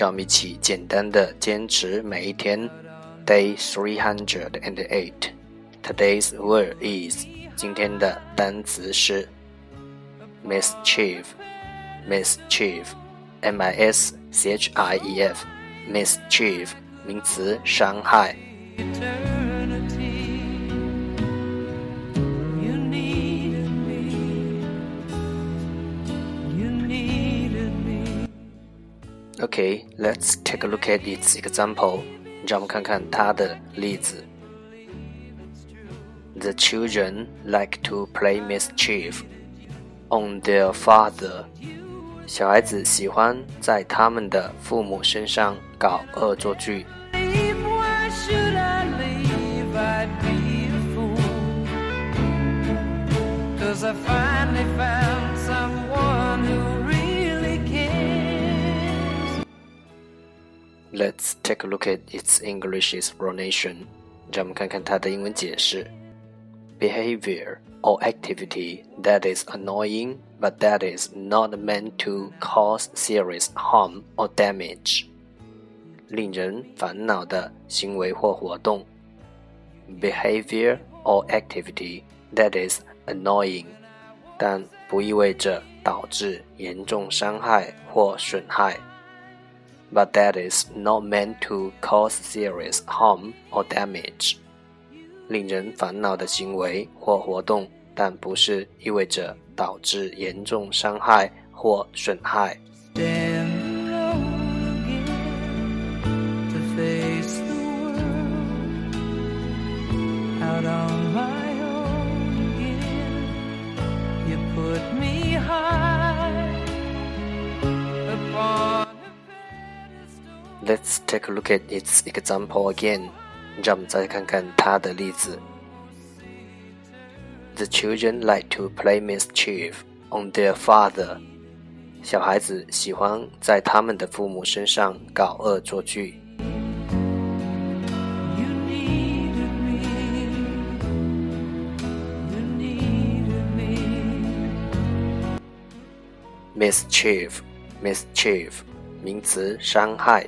让我们一起简单的坚持每一天。Day three hundred and eight. Today's word is 今天的单词是 mischief，mischief，m i s c h i e f，mischief 名词，伤害。Okay, let's take a look at its example. 让我们看看它的例子。The children like to play mischief on their father. 小孩子喜欢在他们的父母身上搞恶作剧。I finally found someone who Let's take a look at its English explanation. 让我们看看它的英文解释。Behavior or activity that is annoying but that is not meant to cause serious harm or damage. 令人烦恼的行为或活动。Behavior or activity that is annoying，但不意味着导致严重伤害或损害。 But that is not meant to cause serious harm or damage. 令人烦恼的行为或活动，但不是意味着导致严重伤害或损害。Let's take a look at its example again. 让我们再看看它的例子。The children like to play mischief on their father. 小孩子喜欢在他们的父母身上搞恶作剧。Mischief, mischief，名词，伤害。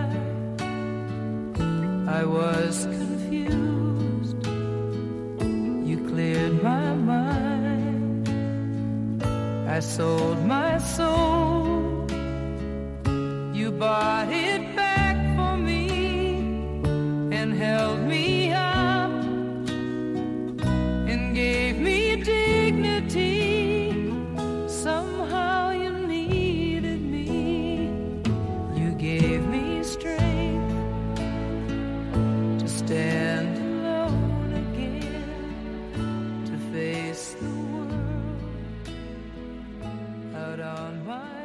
I was confused. You cleared my mind. I sold my soul. stand alone again to face the world out on my